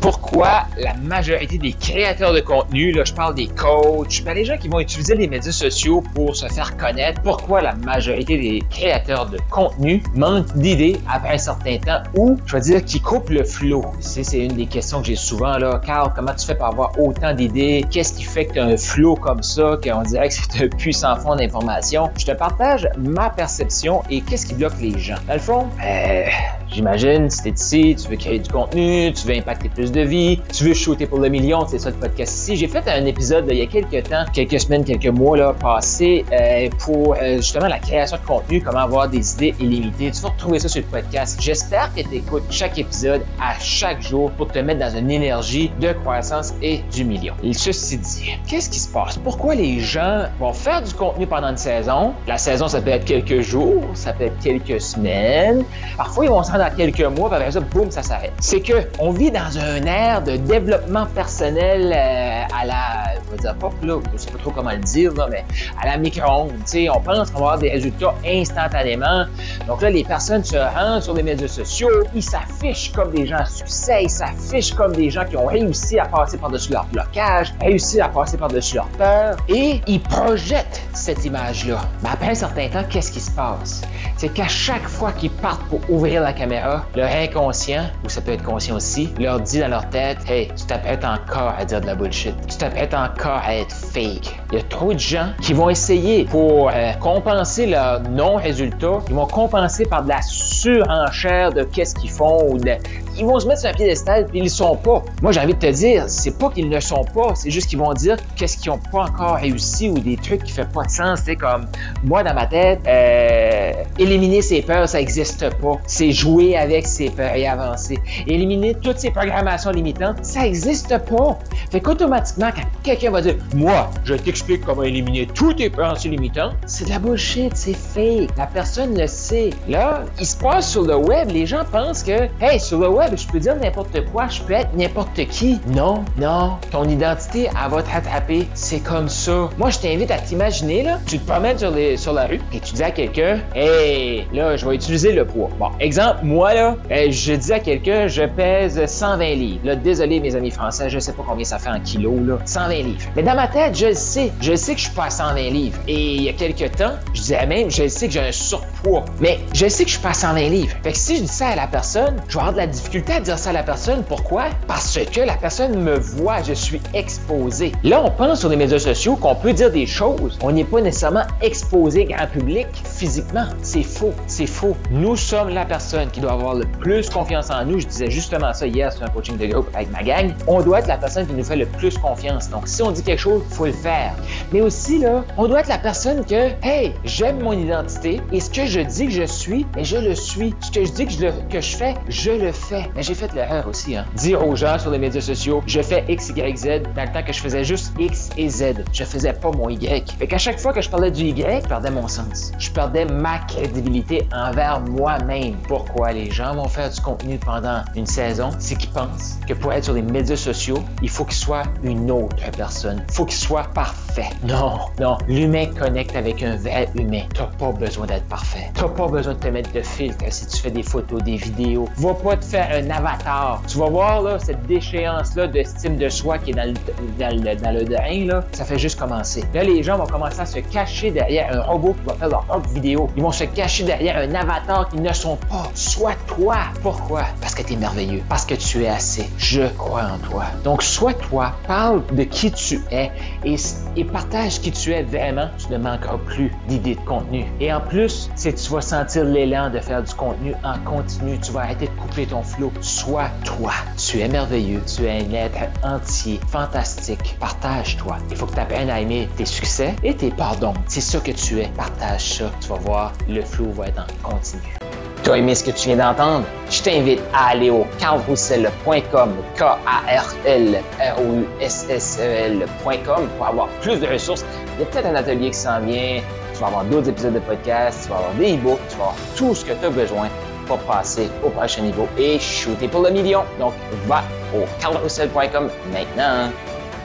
pourquoi la majorité des créateurs de contenu, là, je parle des coachs, ben, les gens qui vont utiliser les médias sociaux pour se faire connaître, pourquoi la majorité des créateurs de contenu manquent d'idées après un certain temps ou, je veux dire, qui coupent le flow. C'est, c'est une des questions que j'ai souvent, là. Carl, comment tu fais pour avoir autant d'idées? Qu'est-ce qui fait que tu as un flow comme ça, qu'on dirait que c'est un puissant fond d'information? Je te partage ma perception et qu'est-ce qui bloque les gens? Dans le fond, euh, J'imagine, si t'es ici, tu veux créer du contenu, tu veux impacter plus de vie, tu veux shooter pour le million, c'est ça le podcast ici. J'ai fait un épisode il y a quelques temps, quelques semaines, quelques mois là, passés euh, pour euh, justement la création de contenu, comment avoir des idées illimitées. Tu vas retrouver ça sur le podcast. J'espère que tu écoutes chaque épisode à chaque jour pour te mettre dans une énergie de croissance et du million. Et ceci dit, qu'est-ce qui se passe? Pourquoi les gens vont faire du contenu pendant une saison? La saison, ça peut être quelques jours, ça peut être quelques semaines. Parfois, ils vont s'en dans quelques mois, après ça, boum, ça s'arrête. C'est que on vit dans un de développement personnel euh, à la, je vais dire pas là, je sais pas trop comment le dire, mais à la micro-ondes. On pense qu'on va avoir des résultats instantanément. Donc là, les personnes se rendent sur les médias sociaux, ils s'affichent comme des gens à succès, ils s'affichent comme des gens qui ont réussi à passer par-dessus leur blocage, réussi à passer par-dessus leur peur, et ils projettent cette image-là. Mais après un certain temps, qu'est-ce qui se passe? C'est qu'à chaque fois qu'ils partent pour ouvrir la caméra, leur inconscient, ou ça peut être conscient aussi, leur dit dans leur tête Hey, tu t'apprêtes encore à dire de la bullshit. Tu t'apprêtes encore à être fake. Il y a trop de gens qui vont essayer pour euh, compenser leur non-résultat, ils vont compenser par de la surenchère de qu'est-ce qu'ils font ou de, ils vont se mettre sur un piédestal puis ils ne sont pas. Moi, j'ai envie de te dire, c'est pas qu'ils ne sont pas, c'est juste qu'ils vont dire qu'est-ce qu'ils n'ont pas encore réussi ou des trucs qui font pas de sens. C'est comme moi dans ma tête, euh, éliminer ses peurs, ça n'existe pas. C'est jouer avec ses peurs et avancer. Éliminer toutes ces programmations limitantes, ça n'existe pas. Fait qu'automatiquement, quand quelqu'un va dire, moi, je t'explique comment éliminer toutes tes pensées limitantes, c'est de la bullshit, c'est fake. La personne le sait. Là, il se passe sur le web, les gens pensent que, hey, sur le web je peux dire n'importe quoi, je peux être n'importe qui. Non, non, ton identité, elle va te rattraper. C'est comme ça. Moi, je t'invite à t'imaginer, là, tu te promènes sur, les, sur la rue et tu dis à quelqu'un, hey, là, je vais utiliser le poids. Bon, exemple, moi, là, euh, je dis à quelqu'un, je pèse 120 livres. Là, désolé, mes amis français, je sais pas combien ça fait en kilos, là. 120 livres. Mais dans ma tête, je le sais. Je sais que je suis pas à 120 livres. Et il y a quelques temps, je disais même, je sais que j'ai un surpoids. Mais je sais que je suis pas à 120 livres. Fait que si je dis ça à la personne, je vais avoir de la difficulté à dire ça à la personne. Pourquoi? Parce que la personne me voit, je suis exposé. Là, on pense sur les médias sociaux qu'on peut dire des choses. On n'est pas nécessairement exposé grand public physiquement. C'est faux. C'est faux. Nous sommes la personne qui doit avoir le plus confiance en nous. Je disais justement ça hier sur un coaching de groupe avec ma gang. On doit être la personne qui nous fait le plus confiance. Donc, si on dit quelque chose, il faut le faire. Mais aussi, là, on doit être la personne que, hey, j'aime mon identité et ce que je dis que je suis, et je le suis. Ce que je dis que je, que je fais, je le fais. Mais j'ai fait l'erreur aussi, hein. Dire aux gens sur les médias sociaux, je fais X, Y, Z, dans le temps que je faisais juste X et Z. Je faisais pas mon Y. Fait qu'à chaque fois que je parlais du Y, je perdais mon sens. Je perdais ma crédibilité envers moi-même. Pourquoi les gens vont faire du contenu pendant une saison? C'est qu'ils pensent que pour être sur les médias sociaux, il faut qu'il soit une autre personne. Il faut qu'il soit parfait. Non, non. L'humain connecte avec un vrai humain. T'as pas besoin d'être parfait. T'as pas besoin de te mettre de filtre si tu fais des photos, des vidéos. Va pas te faire un avatar. Tu vas voir là, cette déchéance-là d'estime de soi qui est dans le, dans, le, drain, là, ça fait juste commencer. Là, les gens vont commencer à se cacher derrière un robot qui va faire leur propre vidéo. Ils vont se cacher derrière un avatar qui ne sont pas. Sois toi. Pourquoi? Parce que tu es merveilleux. Parce que tu es assez. Je crois en toi. Donc, sois toi. Parle de qui tu es et, et partage qui tu es vraiment. Tu ne manqueras plus d'idées de contenu. Et en plus, c'est tu vas sentir l'élan de faire du contenu en continu. Tu vas arrêter de couper ton Sois toi. Tu es merveilleux. Tu es un être entier, fantastique. Partage-toi. Il faut que tu apprennes à aimer tes succès et tes pardons. C'est ça que tu es. Partage ça. Tu vas voir, le flot va être en continu. Tu as aimé ce que tu viens d'entendre? Je t'invite à aller au carlroussel.com, K-A-R-L-R-O-U-S-S-E-L.com pour avoir plus de ressources. Il y a peut-être un atelier qui s'en vient. Tu vas avoir d'autres épisodes de podcast, tu vas avoir des e-books, tu vas avoir tout ce que tu as besoin passer au prochain niveau et shooter pour le million. Donc, va au carlroussel.com maintenant.